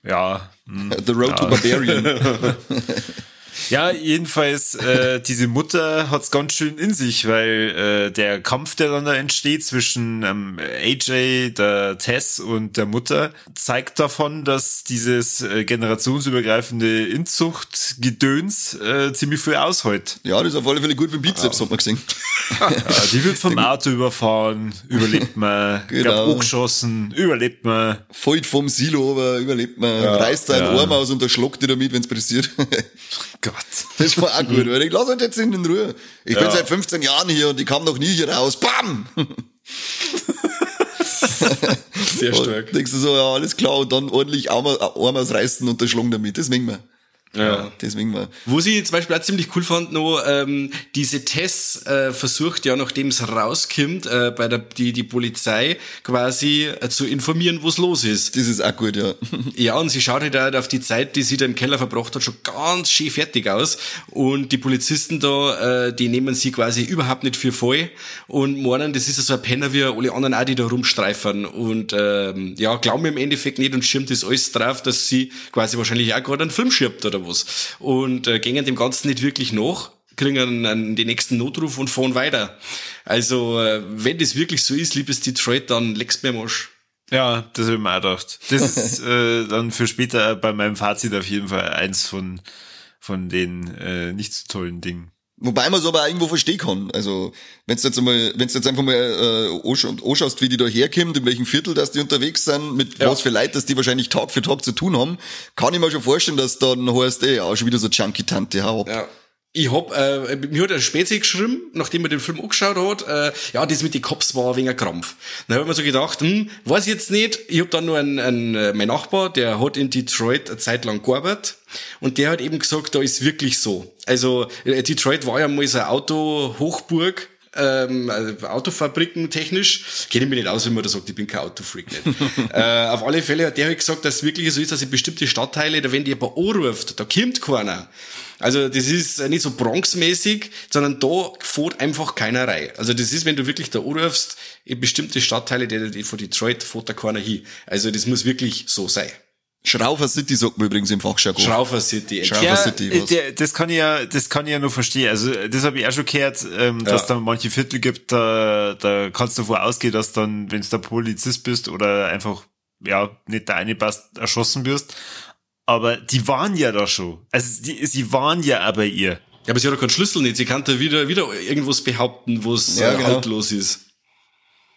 Ja, hm. The Road to Ja. Barbarian. (laughs) (laughs) Ja, jedenfalls, äh, diese Mutter hat's ganz schön in sich, weil äh, der Kampf, der dann da entsteht zwischen ähm, AJ, der Tess und der Mutter, zeigt davon, dass dieses äh, generationsübergreifende Inzuchtgedöns äh, ziemlich viel aushält. ja, das ist auf alle Fälle gut für Bizeps, hat man gesehen. Ja, die wird vom Auto (laughs) überfahren, überlebt man, (laughs) Genau. hochgeschossen, überlebt man. Fällt vom Silo, aber überlebt man, reißt seinen ja. Arm aus und erschlockt die damit, wenn's passiert. (laughs) Gott. Das war auch gut, weil ich lass euch jetzt in Ruhe. Ich bin Ja. seit 15 Jahren hier und ich kam noch nie hier raus. Bam! Sehr Und stark. denkst du so, ja, alles klar, und dann ordentlich Arm, Arm ausreißen und der Schlung damit. Das wingen wir. Ja. Das wingen wir. Wo sie zum Beispiel auch ziemlich cool fand, noch, ähm, diese Tess äh, versucht ja, nachdem es rauskommt, äh, bei der die, die Polizei quasi äh, zu informieren, was los ist. Das ist auch gut, ja. (laughs) Ja, und sie schaut halt auch auf die Zeit, die sie da im Keller verbracht hat, schon ganz schön fertig aus. Und die Polizisten da, äh, die nehmen sie quasi überhaupt nicht für voll und meinen, das ist ja so ein Penner wie alle anderen auch, die da rumstreifern. Und ähm, ja, glauben im Endeffekt nicht und schirmt das alles drauf, dass sie quasi wahrscheinlich auch gerade einen Film schirbt oder was. Und äh, gehen dem Ganzen nicht wirklich nach kriegen einen, einen, den nächsten Notruf und fahren weiter. Also, äh, wenn das wirklich so ist, liebes Detroit, dann leckst mir am Arsch. Ja, das habe ich mir auch gedacht. Das ist (laughs) äh, dann für später bei meinem Fazit auf jeden Fall eins von, von den äh, nicht so tollen Dingen. Wobei man es aber auch irgendwo verstehen kann. Also, wenn du jetzt einmal, wenn du jetzt einfach mal äh, anscha- anschaust, wie die da herkommen, in welchem Viertel, dass die unterwegs sind, mit Ja. was für Leid, dass die wahrscheinlich Tag für Tag zu tun haben, kann ich mir schon vorstellen, dass dann heißt, ey, ja, schon wieder so Junkie-Tante, hau ab. Ja. Ich hab, äh, mir hat ein Spezi geschrieben, nachdem er den Film angeschaut hat, äh, ja, das mit den Cops war wegen ein Krampf. Dann hab ich mir so gedacht, hm, weiß ich jetzt nicht. Ich hab dann noch einen, einen, äh, mein Nachbar, der hat in Detroit eine Zeit lang gearbeitet und der hat eben gesagt, da ist wirklich so. Also äh, Detroit war ja mal so eine Autohochburg, ähm, also Autofabriken technisch. Kenne ich mich nicht aus, wenn man da sagt, ich bin kein Autofreak nicht. (laughs) äh, auf alle Fälle hat der halt gesagt, dass es wirklich so ist, dass in bestimmte Stadtteile, da wenn die jemand anruft, da kommt keiner. Also das ist nicht so bronxmäßig, sondern da fährt einfach keiner rein. Also das ist, wenn du wirklich da anrufst, in bestimmte Stadtteile die, die von Detroit fährt da keiner hin. Also das muss wirklich so sein. Schraufer City sagt man übrigens im Fachjargon. Schraufer City. Schraufer Ja, City, was? der, das kann ich ja, das kann ich ja nur verstehen. Also das habe ich auch schon gehört, ähm, dass da manche Viertel gibt, da, da kannst du davon ausgehen, dass dann, wenn du der Polizist bist oder einfach ja nicht der eine passt, erschossen wirst. Aber die waren ja da schon. Also die, sie waren ja bei ihr. Ja, aber sie hat ja keinen Schlüssel nicht. Sie kann da wieder, wieder irgendwas behaupten, was Ja, äh, genau. haltlos ist.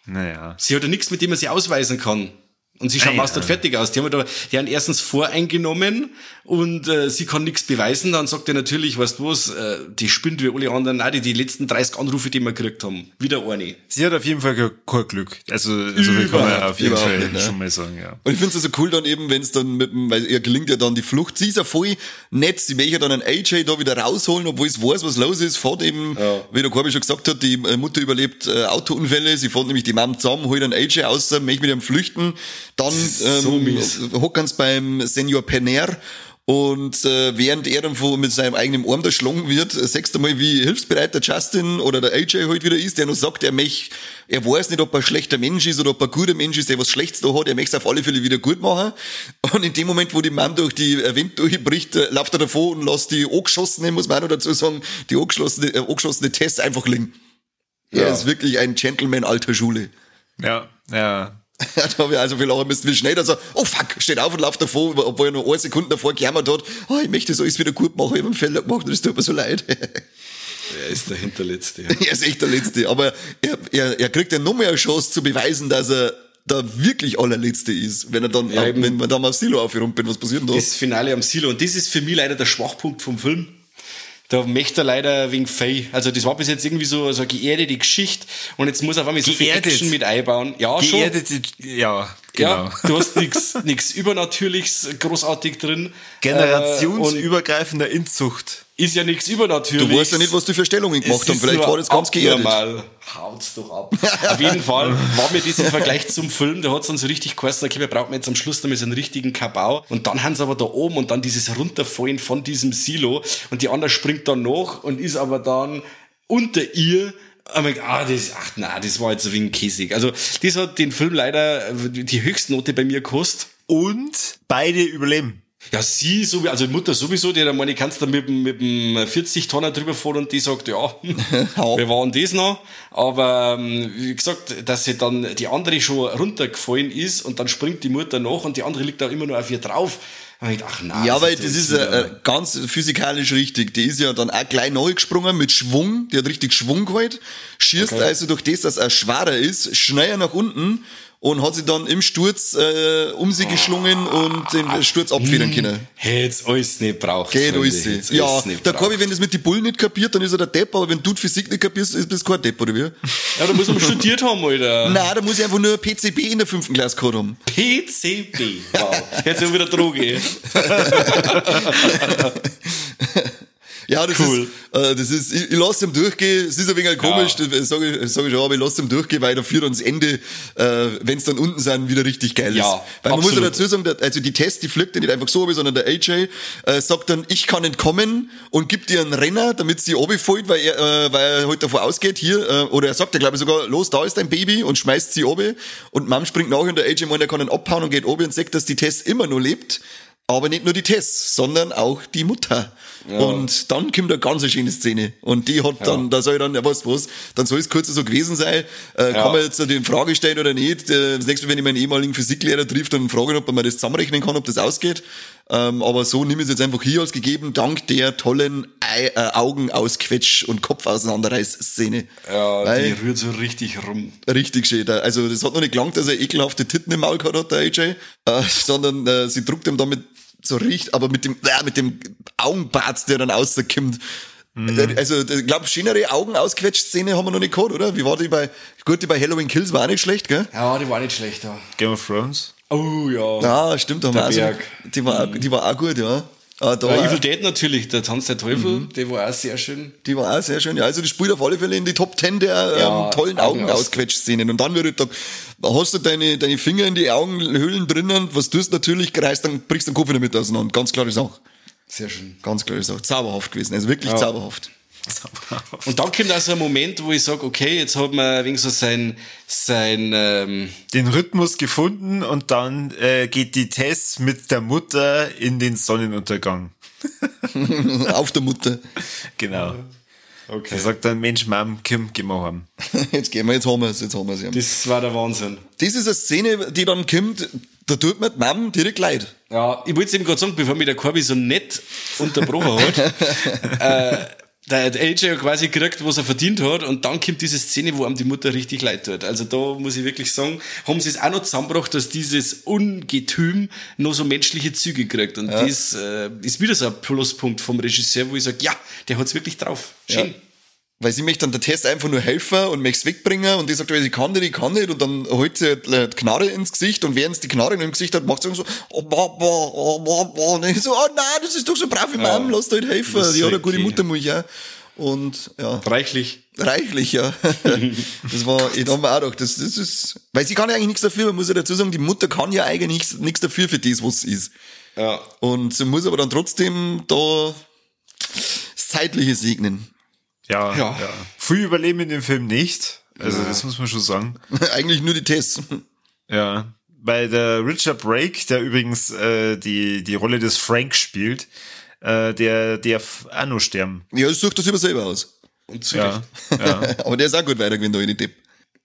Naja. Sie hat ja nichts, mit dem man sie ausweisen kann. Und sie schaut Nein, fast nicht fertig aus. Die haben, da, die haben erstens voreingenommen und äh, sie kann nichts beweisen. Dann sagt er natürlich, weißt du was, äh, die spinnt wie alle anderen. Nein, die, die letzten 30 Anrufe, die wir gekriegt haben. Wieder eine. Sie hat auf jeden Fall kein Glück. Also, so viel kann man auf jeden Fall nicht, ne? schon mal sagen, ja. Und ich finde es so cool dann eben, wenn es dann mit dem, weil ihr gelingt ja dann die Flucht. Sie ist ja voll nett, sie möchte dann einen AJ da wieder rausholen, obwohl es weiß, was los ist. Fährt eben, wie der Corby schon gesagt hat, die äh, Mutter überlebt äh, Autounfälle, sie fährt nämlich die Mom zusammen, holt einen AJ aus, möchte mit ihm flüchten. Dann so ähm, mies. hocken sie beim Senior Penner. Und äh, während er dann von, mit seinem eigenen Arm erschlagen wird, äh, sagst du mal, wie hilfsbereit der Justin oder der AJ halt wieder ist, der noch sagt, er möcht, er weiß nicht, ob er ein schlechter Mensch ist oder ob er ein guter Mensch ist, der was Schlechtes da hat, er möchte es auf alle Fälle wieder gut machen. Und in dem Moment, wo die Mom durch die äh, Wind durchbricht, äh, läuft er davor und lässt die angeschossene, muss man auch noch dazu sagen, die angeschossene, äh, angeschossene Test einfach liegen. Er Ja. ist wirklich ein Gentleman alter Schule. Ja, ja. (laughs) da habe ich also viel lachen müssen, wie schnell er so, oh fuck, steht auf und läuft davor, obwohl er noch eine Sekunde davor gejammert hat, oh, ich möchte so alles wieder gut machen, ich habe einen Fehler gemacht und es tut mir so leid. (laughs) Er ist der Hinterletzte. (laughs) er ist echt der Letzte, aber er, er, er kriegt ja noch mehr eine Chance zu beweisen, dass er der wirklich allerletzte ist, wenn er dann, Ja, wenn man da mal aufs Silo aufgerumpelt, was passiert denn da? Das Finale am Silo. Und das ist für mich leider der Schwachpunkt vom Film. Da möchte er leider wegen Fay. Also das war bis jetzt irgendwie so, so eine geerdete Geschichte und jetzt muss er auf einmal so viel Geerdet. Action mit einbauen. Ja, schon. Geerdete, ja, genau. Ja, du hast nichts Übernatürliches großartig drin. (laughs) Äh, Generationsübergreifender Inzucht. Ist ja nichts Übernatürliches. Du weißt ja nicht, was die für Stellungen gemacht haben, vielleicht war das ganz geerdet. Haut's doch ab. Auf jeden Fall war mir das im Vergleich zum Film, da hat's dann so richtig geheißen, okay, wir brauchen jetzt am Schluss noch mal so einen richtigen Kabau. Und dann haben sie aber da oben und dann dieses Runterfallen von diesem Silo und die andere springt dann nach und ist aber dann unter ihr aber ah, das, ach na, das war jetzt ein wenig käsig. Also, das hat den Film leider die Höchstnote bei mir gekostet. Und beide überleben. Ja, sie, so, also die Mutter sowieso, die hat meine, kannst du mit, dem- mit dem 40-Tonner drüber fahren und die sagt, ja, (laughs) wir waren das noch. Aber ähm, wie gesagt, dass sie dann die andere schon runtergefallen ist und dann springt die Mutter nach und die andere liegt da immer nur auf ihr drauf. Ach nein. Ja, weil das ist wieder- äh, ganz physikalisch richtig. Die ist ja dann auch gleich neu gesprungen mit Schwung. Die hat richtig Schwung geholt. Schießt Okay. also durch das, dass er schwerer ist, schneller nach unten und hat sie dann im Sturz äh, um sie geschlungen und den Sturz abfedern können. Hätt's alles nicht braucht. Geht alles. hätt's Ja, nicht der. Corby, wenn das mit die Bullen nicht kapiert, dann ist er der Depp, aber wenn du die Physik nicht kapierst, ist das kein Depp, oder wie? (laughs) Ja, da muss man studiert haben, Alter. Nein, da muss ich einfach nur PCB in der fünften Klasse gehabt haben. PCB. Wow. Jetzt sind wir wieder Droge. (laughs) Ja, das Cool. ist, äh, das ist, ich, ich lasse ihm durchgehen. Es ist ein wenig komisch, das sage ich, sag ich schon, aber ich lasse ihm durchgehen, weil dafür das Ende, äh, wenn es dann unten sind, wieder richtig geil ist. Ja, weil man muss ja absolut. dazu sagen, der, also die Test, die fliegt ja nicht einfach so runter, sondern der AJ äh, sagt dann, ich kann entkommen und gibt dir einen Renner, damit sie runterfällt, weil er, äh, weil er halt davon ausgeht, hier, äh, oder er sagt ja, glaube ich, sogar, los, da ist dein Baby und schmeißt sie runter und Mom springt nach und der AJ meint, er kann ihn abhauen und geht runter und sagt, dass die Test immer noch lebt. Aber nicht nur die Tess, sondern auch die Mutter. Und dann kommt eine ganz schöne Szene. Und die hat dann, da soll dann, ja du was, dann soll es kurz so gewesen sein. Äh, Kann man jetzt die Frage stellen oder nicht. Äh, Das nächste Mal, wenn ich meinen ehemaligen Physiklehrer trifft, dann frage ich, ob man das zusammenrechnen kann, ob das ausgeht. Ähm, aber so nehme ich es jetzt einfach hier als gegeben, dank der tollen Ei, äh, Augen ausquetsch und Kopf Szene. Ja, Weil- die rührt so richtig rum. Richtig schön. Also das hat noch nicht gelangt, dass er ekelhafte Titten im Maul gehabt hat, der AJ, äh, (laughs) sondern äh, sie druckt ihm damit so richtig, aber mit dem, äh, mit dem Augenbart, der dann rauskommt. Äh, Also, ich glaube, schönere Augen ausquetscht Szene haben wir noch nicht gehabt, oder? Wie war die bei, gut, die bei Halloween Kills war auch nicht schlecht, gell? Ja, die war nicht schlecht, ja. Game of Thrones. Oh, ja. Ja, stimmt, da auch so, Berg. die war, auch, die war auch gut, ja. Ah, da Ja, war, Evil Dead natürlich, der Tanz der Teufel, der war auch sehr schön. die war auch sehr schön. Ja, also die spielt auf alle Fälle in die Top 10 der Ja, ähm, tollen Augen aus- Augenausquetsch-Szenen. Und dann wird halt da, hast du deine, deine Finger in die Augenhöhlen drinnen, was tust natürlich, reißt dann, brichst den Kopf wieder mit auseinander. Ganz klare Sache. Sehr schön. Ganz klare Sache. Zauberhaft gewesen. Also wirklich zauberhaft. Und dann kommt auch so ein Moment, wo ich sage, okay, jetzt hat man wegen so sein, sein, ähm, Den Rhythmus gefunden und dann äh, geht die Tess mit der Mutter in den Sonnenuntergang. (laughs) auf der Mutter. Genau. okay. Er sagt dann, Mensch, Mom, komm, geh mal heim. (laughs) Jetzt gehen wir, jetzt haben wir es, jetzt haben wir es. Ja. Das war der Wahnsinn. Das ist eine Szene, die dann kommt, da tut mir die Mom direkt leid. Ja, ich wollte es eben gerade sagen, bevor mich der Corby so nett unterbrochen hat. (laughs) äh, der AJ quasi gekriegt, was er verdient hat, und dann kommt diese Szene, wo ihm die Mutter richtig leid tut. Also da muss ich wirklich sagen, haben sie es auch noch zusammengebracht, dass dieses Ungetüm noch so menschliche Züge kriegt. Und ja. das äh, ist wieder so ein Pluspunkt vom Regisseur, wo ich sage, ja, der hat's wirklich drauf. Schön. Ja. Weil sie möchte dann der Test einfach nur helfen und möchte es wegbringen und die sagt, ich kann nicht, ich kann nicht und dann holt sie die Knarre ins Gesicht und während sie die Knarre im Gesicht hat, macht sie so, oh, boah, boah, oh, boah, boah. Und ich so, oh nein, das ist doch so brave ja. Mom, lass dir halt helfen, die hat eine gute Muttermilch, ja. Und, ja. Reichlich. Reichlich, ja. (laughs) das war, ich habe mir auch gedacht, das, das ist, weil sie kann ja eigentlich nichts dafür, man muss ja dazu sagen, die Mutter kann ja eigentlich nichts, nichts dafür für das, was sie ist. Ja. Und sie muss aber dann trotzdem da das Zeitliche segnen. Ja, ja. ja. Früh überleben in dem Film nicht. Also ja. das muss man schon sagen. (laughs) Eigentlich nur die Tests. Ja. Bei der Richard Brake, der übrigens äh, die, die Rolle des Frank spielt, äh, der der auch noch sterben. Ja, das sucht das immer selber aus. Und. Ja, ja. (laughs) Aber der ist auch gut weitergewinnt, da in die Depp.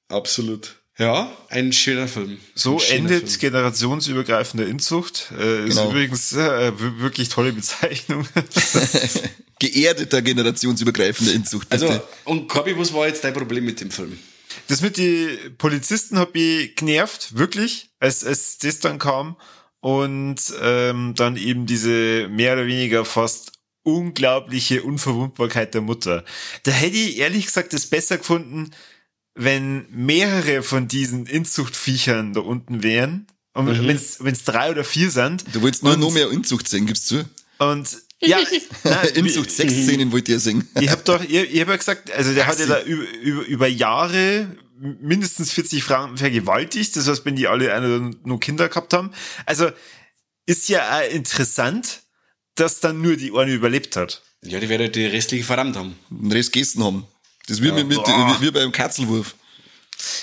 Absolut. Ja, ein schöner Film. So schöner endet Film. generationsübergreifende Inzucht. Äh, ist genau. übrigens äh, wirklich tolle Bezeichnung. (laughs) Geerdeter generationsübergreifende Inzucht. Bitte. Also, und Corby, was war jetzt dein Problem mit dem Film? Das mit den Polizisten hat mich genervt, wirklich, als, als das dann kam. Und ähm, dann eben diese mehr oder weniger fast unglaubliche Unverwundbarkeit der Mutter. Da hätte ich ehrlich gesagt das besser gefunden, wenn mehrere von diesen Inzuchtviechern da unten wären, und mhm. wenn es drei oder vier sind. Du willst nur noch mehr Inzucht sehen, gibst du? Und ja, (laughs) Inzucht sechs Szenen wollt ihr singen. Ich hab doch, ihr, ihr habt ja gesagt, also der hat ja da über, über, über Jahre mindestens 40 Frauen vergewaltigt, das heißt, wenn die alle nur Kinder gehabt haben. Also ist ja auch interessant, dass dann nur die eine überlebt hat. Ja, die werden die restliche verdammt haben. Den Rest gegessen haben. Das ist wie, ja, mit, mit, wie, wie beim Katzelwurf.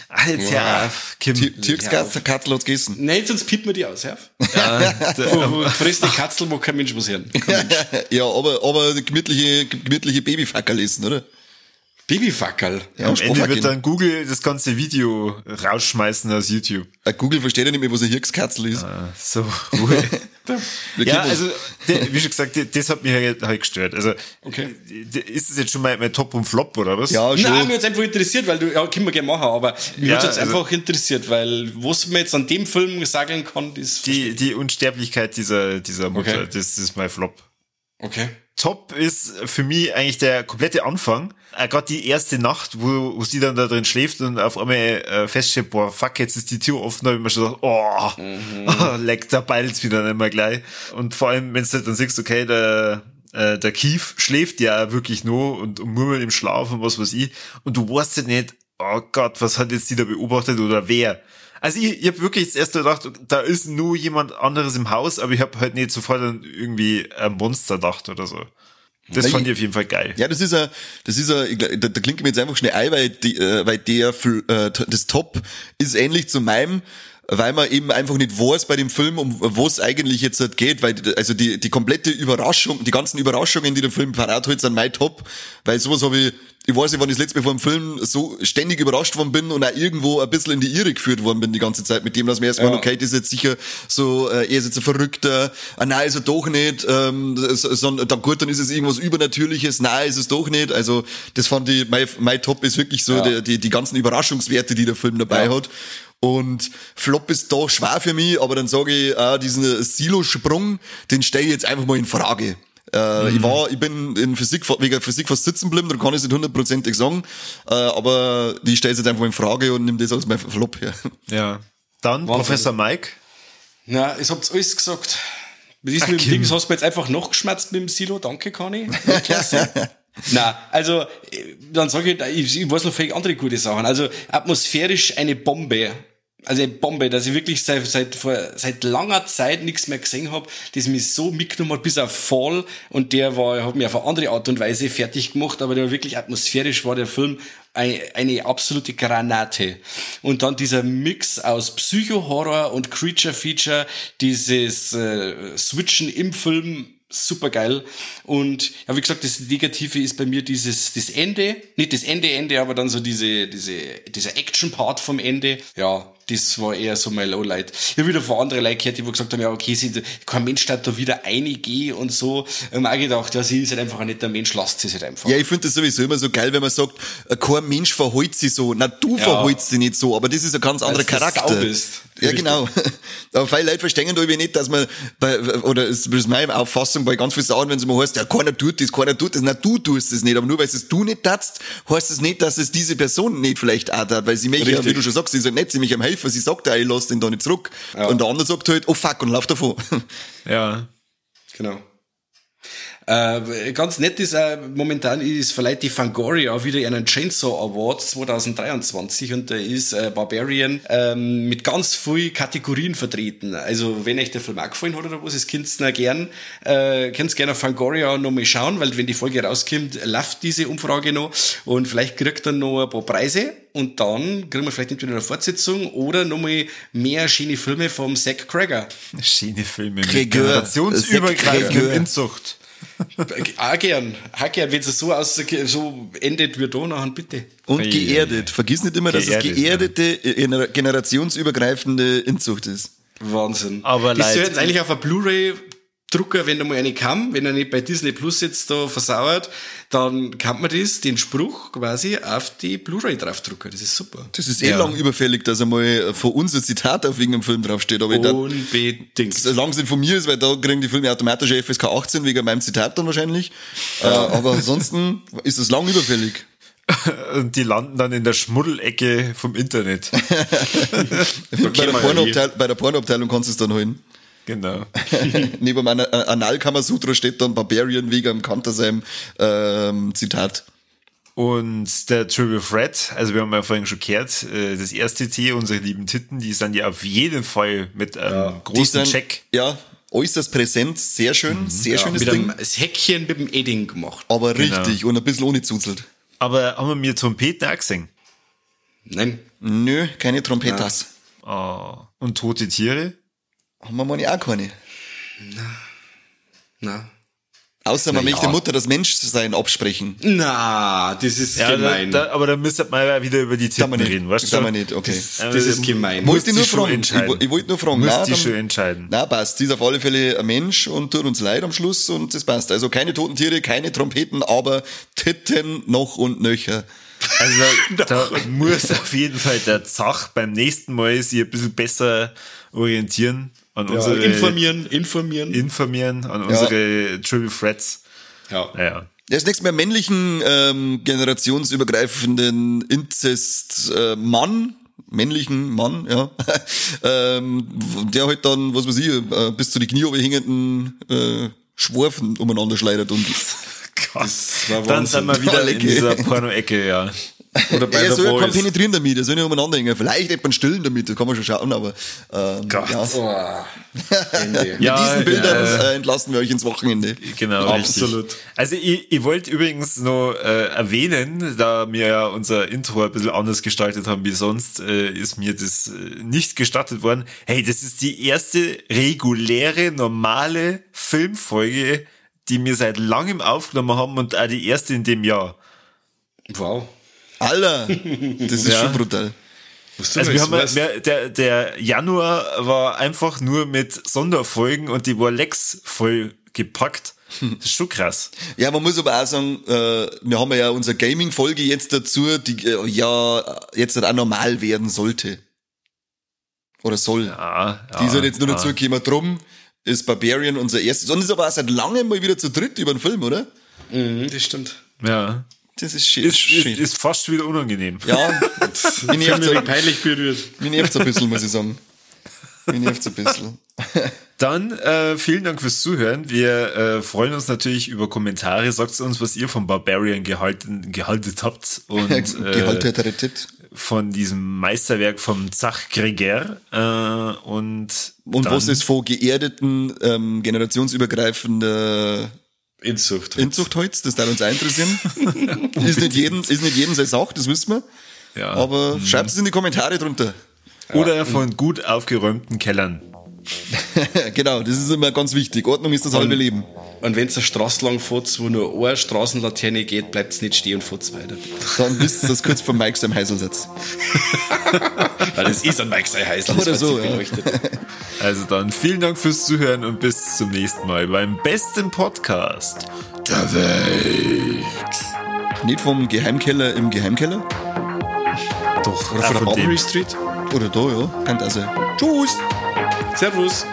Alter, ja. Kim. Türks Katzel, hat's gegessen. Nein, sonst piept man die aus, ja. ja frisst die Katzel, wo kein Mensch was hören. (laughs) ja, aber, aber gemütliche, gemütliche Babyfackerl essen, oder? Babyfackerl. Ja, Am Ende wird dann Google das ganze Video rausschmeißen aus YouTube. Äh, Google versteht ja nicht mehr, was ein Hirkskatzel ist. Ah, so, Ruhe. (laughs) ja, also, wie schon gesagt, das hat mich halt, halt gestört. Also, okay. ist das jetzt schon mal mein Top und Flop, oder was? Ja, schon. Nein, mir jetzt einfach interessiert, weil du, ja, können wir gerne machen, aber mich ja, hat jetzt also, einfach interessiert, weil, was man jetzt an dem Film sagen kann, ist... Die, die Unsterblichkeit dieser, dieser Mutter, okay. das ist mein Flop. Okay. Top ist für mich eigentlich der komplette Anfang. Äh, Gerade die erste Nacht, wo, wo sie dann da drin schläft und auf einmal äh, feststellt, boah, fuck, jetzt ist die Tür offen, da hab ich mir schon gedacht, oh, mhm. oh (laughs) leck, da beilt's wieder nicht mehr gleich. Und vor allem, wenn du dann siehst, okay, der, äh, der Kief schläft ja wirklich nur und, und murmelt im Schlaf und was weiß ich. Und du weißt ja nicht, oh Gott, was hat jetzt die da beobachtet oder wer? Also ich, ich habe wirklich das erste gedacht, da ist nur jemand anderes im Haus, aber ich habe halt nicht sofort an irgendwie ein Monster gedacht oder so. Das fand ich auf jeden Fall geil. Ja, das ist ja, das ist ja, da, da klingt mir jetzt einfach schnell ein, weil, die, äh, weil der, äh, das Top ist ähnlich zu meinem, weil man eben einfach nicht weiß bei dem Film, um was eigentlich jetzt halt geht, weil also die, die komplette Überraschung, die ganzen Überraschungen, die der Film parat holt, sind mein Top, weil sowas habe ich, ich weiß nicht, wann ich das letzte Mal vor dem Film so ständig überrascht worden bin und auch irgendwo ein bisschen in die Irre geführt worden bin die ganze Zeit mit dem, dass mir erstmal, ja. okay, das ist jetzt sicher so, äh, er ist jetzt ein Verrückter, ah, nein, ist er doch nicht, ähm, so, dann gut, dann ist es irgendwas Übernatürliches, nein, ist es doch nicht, also das fand ich, mein, mein Top ist wirklich so ja. die, die, die ganzen Überraschungswerte, die der Film dabei ja. hat und Flop ist da schwer für mich, aber dann sage ich, äh, diesen Silo-Sprung, den stelle ich jetzt einfach mal in Frage. Äh, mhm. Ich war, ich bin in Physik, wegen Physik fast sitzen geblieben, da kann ich es nicht hundertprozentig sagen, äh, aber ich stelle es jetzt einfach mal in Frage und nehme das als mein Flop her. Ja. Dann Wahnsinn. Professor Mike. Na, ich hab's alles gesagt. Mit diesem Ach, Ding hast du mir jetzt einfach noch geschmerzt mit dem Silo, danke Conny. (laughs) Klasse. Na, also dann sage ich, ich, weiß noch völlig andere gute Sachen. Also atmosphärisch eine Bombe also eine Bombe, dass ich wirklich seit, seit, vor, seit langer Zeit nichts mehr gesehen habe, das mich so mitgenommen hat, bis auf Fall. Und der war, hat mich auf eine andere Art und Weise fertig gemacht, aber der war wirklich atmosphärisch war der Film eine, eine absolute Granate. Und dann dieser Mix aus Psycho-Horror und Creature-Feature, dieses äh, Switchen im Film super geil. Und ja, wie gesagt, das Negative ist bei mir dieses das Ende, nicht das Ende Ende, aber dann so diese diese dieser Action Part vom Ende. Ja, das war eher so mein Lowlight. Ich habe wieder von anderen Leuten gehört, die gesagt haben, ja, okay, sie, kein Mensch hat da wieder einige und so. Ich habe auch gedacht, ja, sie ist halt einfach ein netter Mensch, lasst sie halt einfach. Ja, ich finde das sowieso immer so geil, wenn man sagt, äh, kein Mensch verhält sich so. Na, du ja. verhältst dich nicht so, aber das ist ein ganz anderer Charakter. Du bist. Ja, genau. (laughs) Aber viele Leute verstehen da nicht, dass man, bei, oder das ist meine Auffassung bei ganz vielen Sachen, wenn es mal heißt, ja, keiner tut das, keiner tut das, na, du tust es nicht. Aber nur weil es du nicht tatst, heißt es das nicht, dass es diese Person nicht vielleicht auch tat, weil sie mich ja, wie du schon sagst, sie ist halt nicht ziemlich am Helfer, sie sagt ja, ich lass den da nicht zurück. Ja. Und der andere sagt halt, oh fuck, und lauf davon. (laughs) Ja. Genau. Äh, ganz nett ist, äh, momentan ist vielleicht die Fangoria wieder einen Chainsaw Award 2023 und da ist äh, Barbarian ähm, mit ganz vielen Kategorien vertreten. Also wenn euch der Film auch gefallen hat oder was, es könnt ihr gern, äh, könnt gerne auf Fangoria noch mal schauen, weil wenn die Folge rauskommt, läuft diese Umfrage noch und vielleicht kriegt er noch ein paar Preise und dann kriegen wir vielleicht entweder eine Fortsetzung oder nochmal mehr schöne Filme vom Zack Crager. Schöne Filme mit generationsübergreifender Inzucht auch gern, auch gern, wenn es so, aus, so endet wie da nachher, bitte. Und hey, geerdet. Vergiss nicht immer, geerdet, dass es geerdete, ja. generationsübergreifende Inzucht ist. Wahnsinn. Aber das ist jetzt eigentlich auf einer Blu-ray Drucker, wenn da mal eine kam, wenn er nicht bei Disney Plus jetzt da versauert, dann kann man das, den Spruch quasi auf die Blu-ray draufdrucken. Das ist super. Das ist eh ja. lang überfällig, dass einmal von uns ein Zitat auf irgendeinem Film draufsteht. Aber Unbedingt. Solange es nicht von mir ist, weil da kriegen die Filme automatisch FSK 18 wegen meinem Zitat dann wahrscheinlich. Ja. Äh, aber ansonsten ist es lang überfällig. Und (laughs) die landen dann in der Schmuddelecke vom Internet. (laughs) bei, der Pornoabteilung, bei der Pornoabteilung kannst du es dann holen. Genau. (laughs) Neben meinem Analkamasutra steht dann Barbarian wegen am Kantersheim ähm, Zitat. Und der Triple Threat, also wir haben ja vorhin schon gehört, äh, das erste T, unsere lieben Titten, die sind ja auf jeden Fall mit einem ja, großen Check. Ja, äußerst präsent, sehr schön, mhm, sehr ja, schönes mit Ding. Das Häkchen mit dem Edding gemacht. Aber genau. richtig und ein bisschen ohne zuzelt. Aber haben wir mir Trompeten auch gesehen? Nein. Nö, keine Trompetas. Oh. Und tote Tiere? Haben wir meine auch keine. Na. Na. Außer man Na möchte ja. Mutter das Menschsein absprechen. Na, das ist ja, gemein. Da, da, aber da müsste man ja wieder über die Titten reden, weißt du? Das nicht, okay. Das, das ist gemein. Wollte nur fragen. Ich, ich wollte nur fragen. Muss die schon entscheiden. Na, passt. Sie ist auf alle Fälle ein Mensch und tut uns leid am Schluss und das passt. Also keine toten Tiere, keine Trompeten, aber Titten noch und nöcher. Also (laughs) da muss auf jeden Fall der Zach beim nächsten Mal sich ein bisschen besser orientieren an ja, unsere informieren, informieren, informieren an ja. unsere Triple Threats. Ja. Naja. Der ist nächstes Mal männlichen ähm, generationsübergreifenden Inzest äh, Mann, männlichen Mann, ja, (laughs) ähm, der halt dann, was weiß ich, äh, bis zu die Knie hängenden äh, Schworfen umeinander schleudert und (laughs) Gott, dann sind wir wieder in dieser Porno-Ecke, ja. Oder bei er soll ja kein penetrieren damit, er soll nicht umeinander hängen. Vielleicht etwas stillen damit, das kann man schon schauen, aber ähm, Gott. ja. Oh. (laughs) Mit ja, diesen Bildern äh, entlassen wir euch ins Wochenende. Genau, absolut. Richtig. Also ich, ich wollte übrigens noch äh, erwähnen, da wir ja unser Intro ein bisschen anders gestaltet haben wie sonst, äh, ist mir das äh, nicht gestattet worden. Hey, das ist die erste reguläre, normale Filmfolge, die wir seit langem aufgenommen haben und auch die erste in dem Jahr. Wow. Alter, das ist ja. schon brutal. Also wir haben wir, der, der Januar war einfach nur mit Sonderfolgen und die war Lex voll gepackt. Das ist schon krass. (laughs) Ja, man muss aber auch sagen, äh, wir haben ja unsere Gaming-Folge jetzt dazu, die äh, ja jetzt auch normal werden sollte. Oder soll. Ja, ja, die ist halt jetzt nur ja. dazu gekommen. Drum ist Barbarian unser erstes. Und ist aber auch seit langem mal wieder zu dritt über einen Film, oder? Mhm, das stimmt. Ja. Das ist schön. Ist, ist, ist fast wieder unangenehm. Ja, (laughs) mich nervt es peinlich berührt. Mich nervt ein bisschen, muss ich sagen. Mich nervt ein bisschen. (laughs) Dann äh, vielen Dank fürs Zuhören. Wir äh, freuen uns natürlich über Kommentare. Sagt uns, was ihr von Barbarian gehalten, gehalten habt. Und, (laughs) äh, von diesem Meisterwerk vom Zach Greger. Äh, und und was ist von geerdeten, ähm, generationsübergreifender Inzucht. Inzuchtholz, das darf uns auch interessieren. (laughs) ist nicht jedem, ist nicht jedem seine Sache, das wissen wir. Ja. Aber mhm. schreibt es in die Kommentare drunter. Oder von gut aufgeräumten Kellern. (laughs) genau, das ist immer ganz wichtig. Ordnung ist das halbe Leben. Und wenn es eine Straße lang fährt, wo nur eine Straßenlaterne geht, bleibt es nicht stehen und fährt weiter. Dann wisst ihr, dass kurz vor Mike seinem Heisel sitzt. (laughs) Weil das ist ein Mike sei heiß. Oder so, ja. (laughs) Also dann vielen Dank fürs Zuhören und bis zum nächsten Mal beim besten Podcast der Welt. Nicht vom Geheimkeller im Geheimkeller? Doch, Oder von der Mulberry Street. Oder da, ja. Kann das sein. Tschüss! Servus.